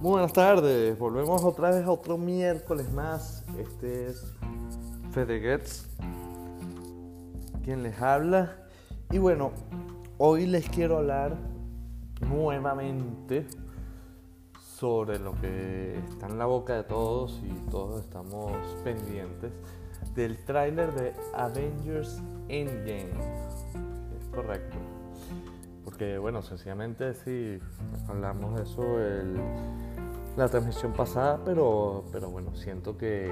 Muy buenas tardes, volvemos otra vez a otro miércoles más. Este es Fede Getz, quien les habla. Y bueno, hoy les quiero hablar nuevamente sobre lo que está en la boca de todos y todos estamos pendientes del tráiler de Avengers Endgame. Es correcto. Porque bueno, sencillamente sí, hablamos de eso el, la transmisión pasada, pero, pero bueno, siento que,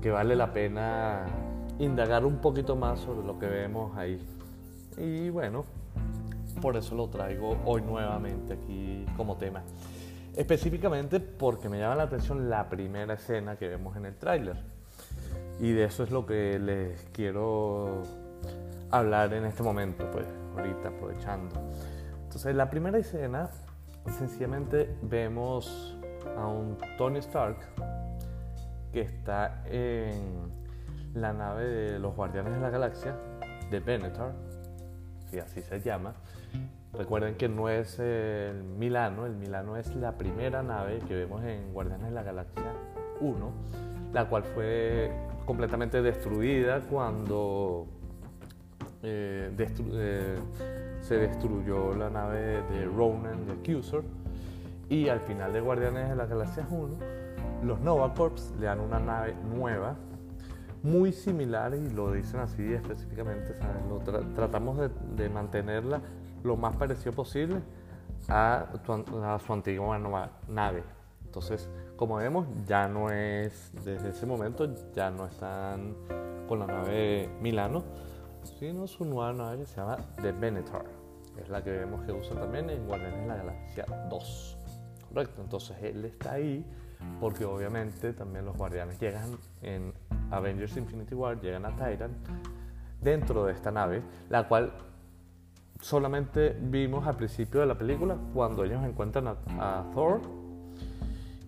que vale la pena indagar un poquito más sobre lo que vemos ahí. Y bueno, por eso lo traigo hoy nuevamente aquí como tema. Específicamente porque me llama la atención la primera escena que vemos en el tráiler. Y de eso es lo que les quiero hablar en este momento, pues ahorita aprovechando. Entonces la primera escena, sencillamente vemos a un Tony Stark que está en la nave de los Guardianes de la Galaxia, de Benetar, si así se llama. Recuerden que no es el Milano, el Milano es la primera nave que vemos en Guardianes de la Galaxia 1, la cual fue completamente destruida cuando eh, eh, se destruyó la nave de Ronan de Accuser y al final de Guardianes de la Galaxia 1 los Nova Corps le dan una nave nueva muy similar y lo dicen así específicamente tratamos de, mantenerla lo más parecido posible a, su antigua nave entonces como vemos ya no es desde ese momento ya no están con la nave Milano sino su nueva nave se llama The Venator. Es la que vemos que usa también en Guardianes de la Galaxia 2. Correcto, entonces él está ahí porque obviamente también los guardianes llegan en Avengers Infinity War, llegan a Titan dentro de esta nave, la cual solamente vimos al principio de la película cuando ellos encuentran a, Thor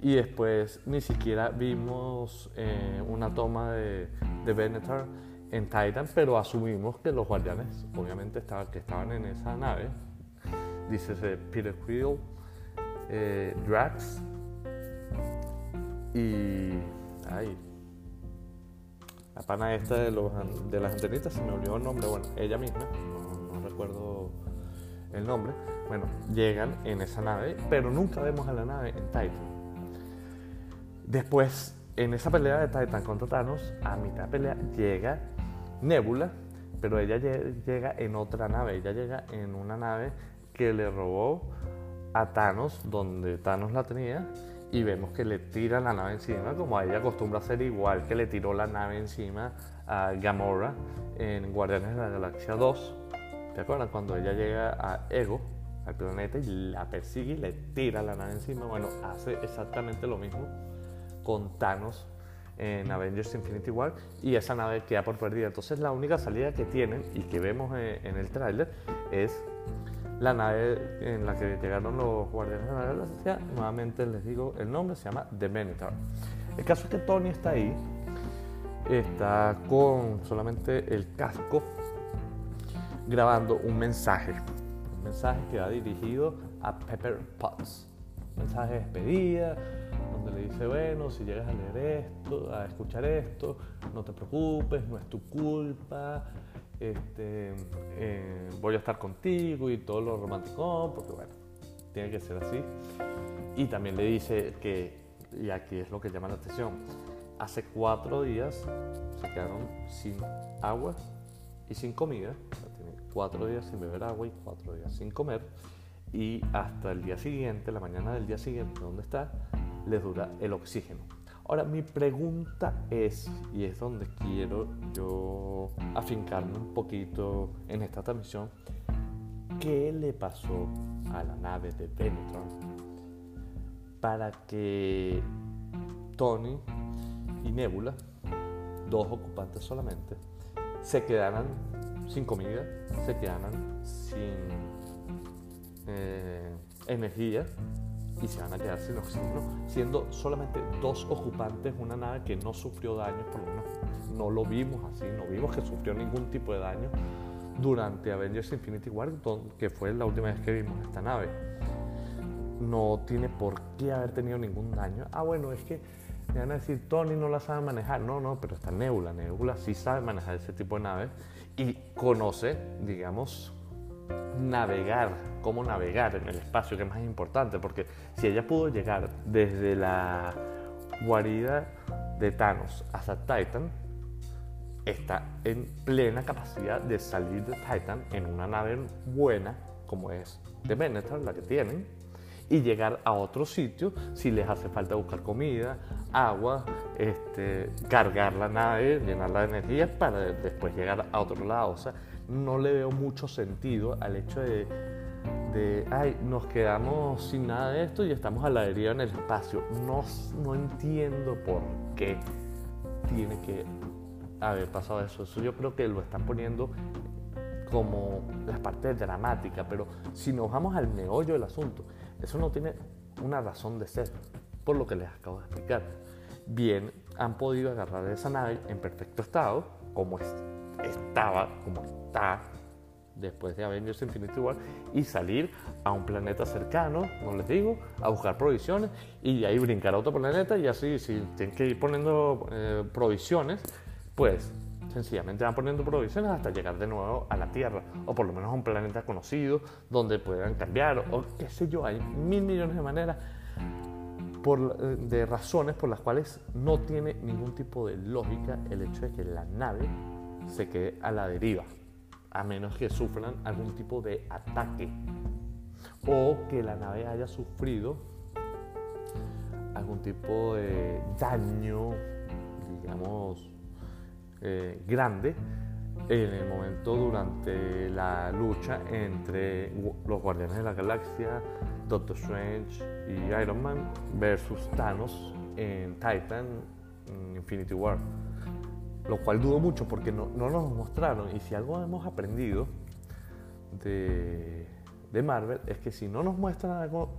y después ni siquiera vimos eh, una toma de, de Venator en Titan, pero asumimos que los guardianes, obviamente, estaban, que estaban en esa nave. Dice Peter Quill, eh, Drax y. Ay, la pana esta de, los, de las antenitas, se me olvidó el nombre, bueno, ella misma, no, recuerdo el nombre. Bueno, llegan en esa nave, pero nunca vemos a la nave en Titan. Después, en esa pelea de Titan contra Thanos, a mitad de pelea llega Nebula, pero ella llega en otra nave, ella llega en una nave que le robó a Thanos, donde Thanos la tenía, y vemos que le tira la nave encima, como ella acostumbra hacer igual que le tiró la nave encima a Gamora en Guardianes de la Galaxia 2. ¿Te acuerdas? Cuando ella llega a Ego, al planeta, y la persigue y le tira la nave encima. Bueno, hace exactamente lo mismo con Thanos en Avengers Infinity War y esa nave queda por perdida. Entonces la única salida que tienen y que vemos eh, en el tráiler es la nave en la que llegaron los Guardianes de la Galaxia. Nuevamente les digo el nombre, se llama The Minotaur. El caso es que Tony está ahí, está con solamente el casco grabando un mensaje. Un mensaje que va dirigido a Pepper Potts. Un mensaje de despedida, donde le dice, bueno, si llegas a leer esto, a escuchar esto, no te preocupes, no es tu culpa, este, eh, voy a estar contigo y todo lo romántico, porque bueno, tiene que ser así. Y también le dice que, y aquí es lo que llama la atención, hace cuatro días se quedaron sin agua y sin comida, tiene cuatro días sin beber agua y cuatro días sin comer, y hasta el día siguiente, la mañana del día siguiente, ¿dónde está? Les dura el oxígeno. Ahora, mi pregunta es, y es donde quiero yo afincarme un poquito en esta transmisión, ¿qué le pasó a la nave de Benetron para que Tony y Nebula, dos ocupantes solamente, se quedaran sin comida, se quedaran sin eh, energía y se van a quedar sin oxígeno, siendo solamente dos ocupantes una nave que no sufrió daños, por lo menos no lo vimos así, no vimos que sufrió ningún tipo de daño durante Avengers Infinity War, que fue la última vez que vimos esta nave. no tiene por qué haber tenido ningún daño. Ah, bueno, es que me van a decir, Tony no la sabe manejar. No, no, pero está Nebula. Nebula sí sabe manejar ese tipo de naves y conoce, digamos, navegar, cómo navegar en el espacio, que es más importante, porque si ella pudo llegar desde la guarida de Thanos hasta Titan, está en plena capacidad de salir de Titan en una nave buena, como es de Venetor, la que tienen, y llegar a otro sitio si les hace falta buscar comida, agua, este, cargar la nave, llenarla de energía para después llegar a otro lado. No le veo mucho sentido al hecho de, de ay, nos quedamos sin nada de esto y estamos a la deriva en el espacio. No, no entiendo por qué tiene que haber pasado eso. Eso yo creo que lo están poniendo como la parte dramática, pero si nos vamos al meollo del asunto, eso no tiene una razón de ser, por lo que les acabo de explicar. Bien, han podido agarrar esa nave en perfecto estado, como estaba, como está después de Avengers Infinity War, y salir a un planeta cercano, no les digo, a buscar provisiones y ahí brincar a otro planeta y así, si tienen que ir poniendo eh, provisiones, pues sencillamente van poniendo provisiones hasta llegar de nuevo a la Tierra, o por lo menos a un planeta conocido donde puedan cambiar, o qué sé yo, hay mil millones de maneras, por, de razones por las cuales no tiene ningún tipo de lógica el hecho de que la nave se quede a la deriva, a menos que sufran algún tipo de ataque, o que la nave haya sufrido algún tipo de daño, digamos, eh, grande en el momento durante la lucha entre los Guardianes de la Galaxia, Doctor Strange y Iron Man versus Thanos en Titan Infinity War. Lo cual dudo mucho porque no, no nos mostraron. Y si algo hemos aprendido de, de Marvel es que si no nos muestran algo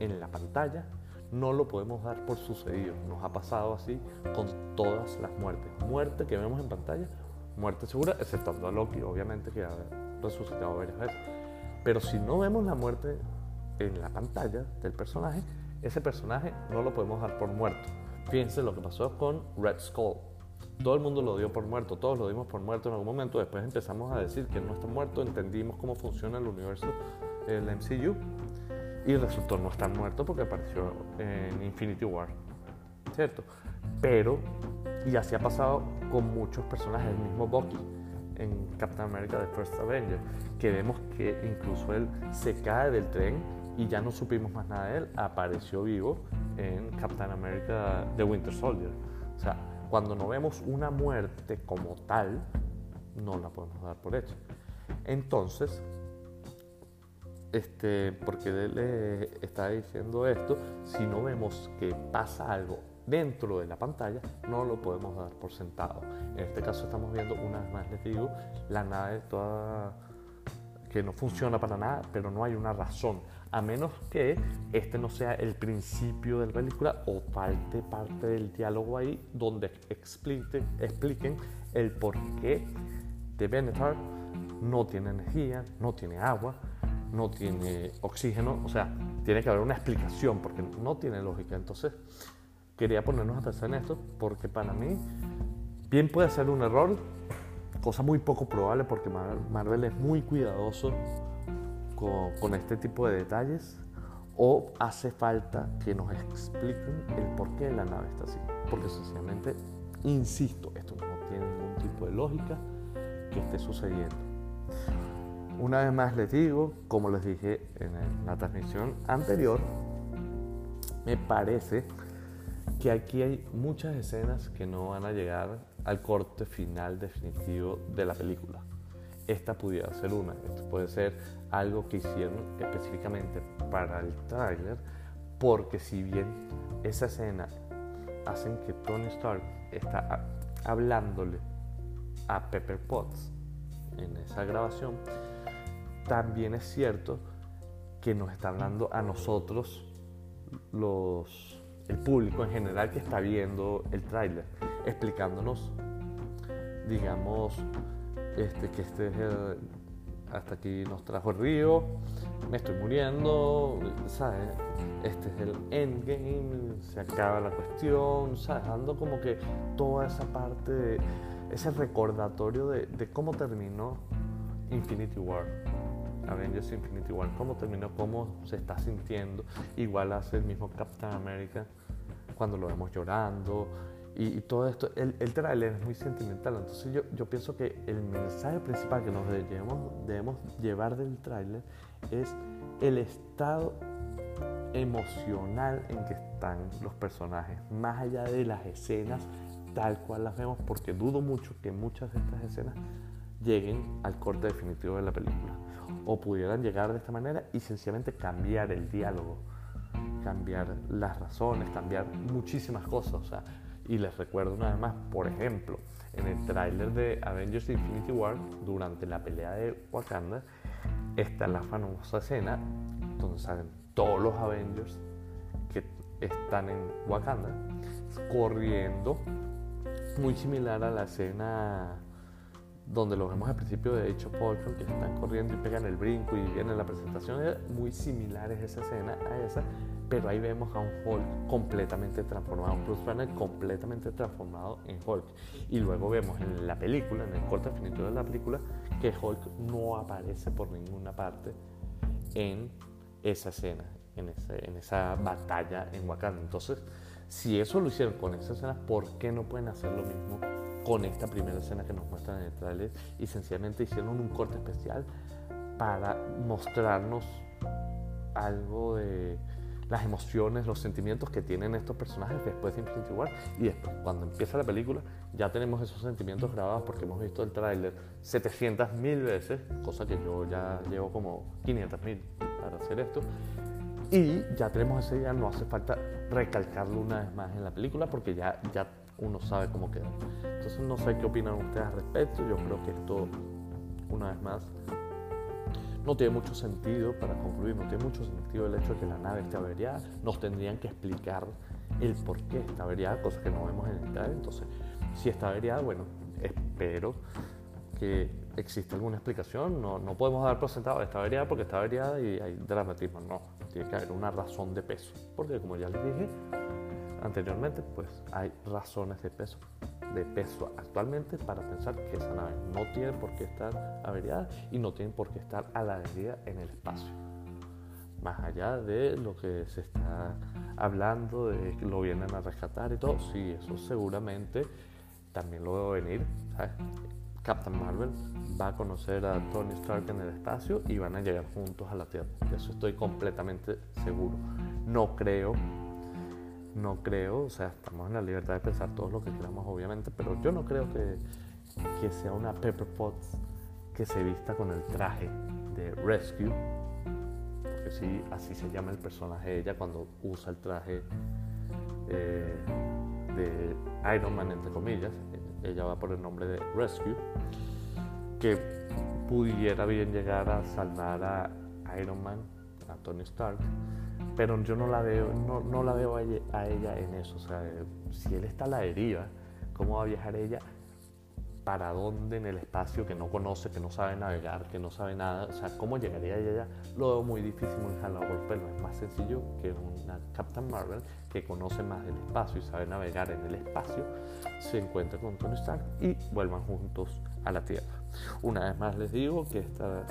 en la pantalla, no lo podemos dar por sucedido. Nos ha pasado así con todas las muertes. Muerte que vemos en pantalla, muerte segura, exceptuando a Loki, obviamente, que ha resucitado varias veces. Pero si no vemos la muerte en la pantalla del personaje, ese personaje no lo podemos dar por muerto. Fíjense lo que pasó con Red Skull. Todo el mundo lo dio por muerto, todos lo dimos por muerto en algún momento. Después empezamos a decir que no está muerto, entendimos cómo funciona el universo del MCU y resultó no estar muerto porque apareció en Infinity War, ¿cierto? Pero, y así ha pasado con muchos personajes, el mismo Bucky en Captain America The First Avenger, que vemos que incluso él se cae del tren y ya no supimos más nada de él, apareció vivo en Captain America The Winter Soldier. O sea, cuando no vemos una muerte como tal, no la podemos dar por hecha. Entonces, este, porque le está diciendo esto, si no vemos que pasa algo dentro de la pantalla, no lo podemos dar por sentado. En este caso estamos viendo, una vez más les digo, la nave toda que no funciona para nada, pero no hay una razón, a menos que este no sea el principio de la película o falte parte del diálogo ahí donde expliquen, expliquen el por qué de Benetar no tiene energía, no tiene agua, no tiene oxígeno, o sea, tiene que haber una explicación porque no tiene lógica. Entonces, quería ponernos a pensar en esto porque para mí bien puede ser un error, cosa muy poco probable porque Marvel es muy cuidadoso con, este tipo de detalles o hace falta que nos expliquen el por qué la nave está así. Porque sencillamente, insisto, esto no tiene ningún tipo de lógica que esté sucediendo. Una vez más les digo, como les dije en la transmisión anterior, me parece que aquí hay muchas escenas que no van a llegar al corte final definitivo de la película. Esta pudiera ser una, esto puede ser algo que hicieron específicamente para el tráiler, porque si bien esa escena hacen que Tony Stark está hablándole a Pepper Potts en esa grabación, también es cierto que nos está hablando a nosotros, los, el público en general que está viendo el tráiler, explicándonos, digamos, este, que este es hasta aquí nos trajo el río, me estoy muriendo, ¿sabes? Este es el endgame, se acaba la cuestión, ¿sabes? Dando como que toda esa parte, ese recordatorio de, de cómo terminó Infinity War. Avengers Infinity War, cómo terminó, cómo se está sintiendo. Igual hace el mismo Captain America cuando lo vemos llorando y, todo esto. El, el tráiler es muy sentimental, entonces yo, yo pienso que el mensaje principal que nos debemos, debemos llevar del tráiler es el estado emocional en que están los personajes, más allá de las escenas tal cual las vemos, porque dudo mucho que muchas de estas escenas lleguen al corte definitivo de la película o pudieran llegar de esta manera y sencillamente cambiar el diálogo, cambiar las razones, cambiar muchísimas cosas. O sea, y les recuerdo una vez más, por ejemplo, en el tráiler de Avengers Infinity War, durante la pelea de Wakanda, está la famosa escena donde salen todos los Avengers que están en Wakanda corriendo, muy similar a la escena donde lo vemos al principio de hecho Poltron, que están corriendo y pegan el brinco y viene la presentación, muy similar es esa escena a esa, pero ahí vemos a un Hulk completamente transformado, un Bruce Banner completamente transformado en Hulk. Y luego vemos en la película, en el corte definitivo de la película, que Hulk no aparece por ninguna parte en esa escena, en, ese, en esa batalla en Wakanda. Entonces, si eso lo hicieron con esa escena, ¿por qué no pueden hacer lo mismo con esta primera escena que nos muestran en el trailer? Y sencillamente hicieron un corte especial para mostrarnos algo de las emociones, los sentimientos que tienen estos personajes después de Infinity War y después cuando empieza la película ya tenemos esos sentimientos grabados porque hemos visto el tráiler 700 mil veces, cosa que yo ya llevo como 500 mil para hacer esto y ya tenemos ese día, no hace falta recalcarlo una vez más en la película porque ya, ya uno sabe cómo queda. Entonces no sé qué opinan ustedes al respecto. Yo creo que esto, una vez más, no tiene mucho sentido para concluir, no tiene mucho sentido el hecho de que la nave esté averiada. Nos tendrían que explicar el por qué está averiada, cosa que no vemos en el trailer. Entonces, si está averiada, bueno, espero que exista alguna explicación. No, no podemos dar por sentado está averiada porque está averiada y hay dramatismo. No, tiene que haber una razón de peso. Porque como ya les dije anteriormente, pues hay razones de peso, de peso actualmente para pensar que esa nave no tiene por qué estar averiada y no tiene por qué estar a la deriva en el espacio. Más allá de lo que se está hablando, de que lo vienen a rescatar y todo, sí, eso seguramente también lo veo venir. ¿sabes? Captain Marvel va a conocer a Tony Stark en el espacio y van a llegar juntos a la Tierra. De eso estoy completamente seguro. No creo, no creo, o sea, estamos en la libertad de pensar todo lo que queramos, obviamente, pero yo no creo que, que sea una Pepper Potts que se vista con el traje de Rescue, porque sí, así se llama el personaje de ella cuando usa el traje eh, de Iron Man, entre comillas, ella va por el nombre de Rescue, que pudiera bien llegar a salvar a Iron Man, Tony Stark, pero yo no la veo, no, no la veo a ella, en eso. O sea, si él está a la deriva, ¿cómo va a viajar ella? ¿Para dónde en el espacio que no conoce, que no sabe navegar, que no sabe nada? O sea, ¿cómo llegaría ella Lo veo muy difícil, muy jalado por pelo. Es más sencillo que una Captain Marvel que conoce más del espacio y sabe navegar en el espacio, se encuentra con Tony Stark y vuelvan juntos a la Tierra. Una vez más les digo que esta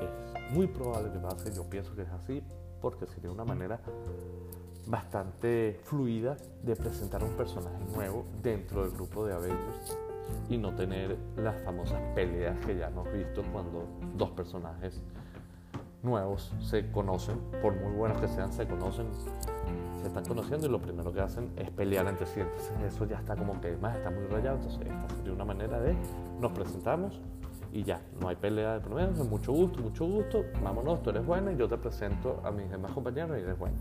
es muy probable que pase, yo pienso que es así, porque sería una manera bastante fluida de presentar un personaje nuevo dentro del grupo de Avengers y no tener las famosas peleas que ya hemos visto cuando dos personajes nuevos se conocen, por muy buenos que sean, se conocen, se están conociendo y lo primero que hacen es pelear entre sí. Entonces eso ya está como que más está muy rayado. Entonces esta sería una manera de nos presentamos y ya, no hay pelea de promedio, mucho gusto, mucho gusto, vámonos, tú eres buena y yo te presento a mis demás compañeros y eres buena.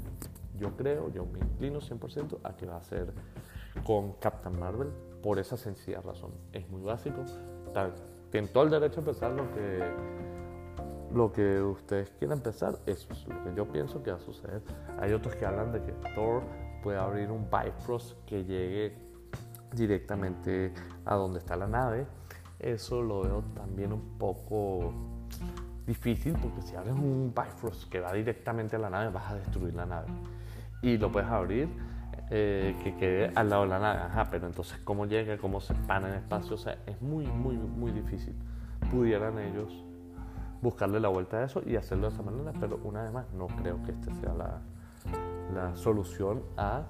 Yo creo, yo me inclino 100% a que va a ser con Captain Marvel por esa sencilla razón. Es muy básico, tienen todo el derecho a pensar lo que, lo que ustedes quieran pensar, eso es lo que yo pienso que va a suceder. Hay otros que hablan de que Thor puede abrir un Bifrost que llegue directamente a donde está la nave eso lo veo también un poco difícil porque si abres un Bifrost que va directamente a la nave vas a destruir la nave. Y lo puedes abrir eh, que quede al lado de la nave. Ajá, pero entonces cómo llega, cómo se pana en espacio, o sea, es muy, muy, muy difícil. Pudieran ellos buscarle la vuelta a eso y hacerlo de esa manera, pero una vez más, no creo que esta sea la, la solución a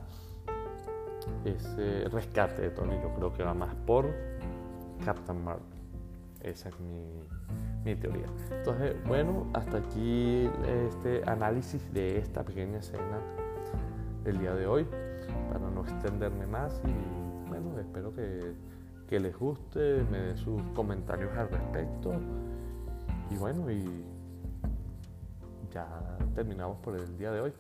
ese rescate de Tony. Yo creo que va más por Captain Marvel. Esa es mi, mi teoría. Entonces, bueno, hasta aquí este análisis de esta pequeña escena del día de hoy, para no extenderme más y bueno, espero que, que les guste, me den sus comentarios al respecto y bueno, y ya terminamos por el día de hoy.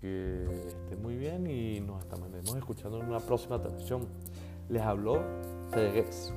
Que estén muy bien y nos estaremos escuchando en una próxima transmisión. Les habló There it is.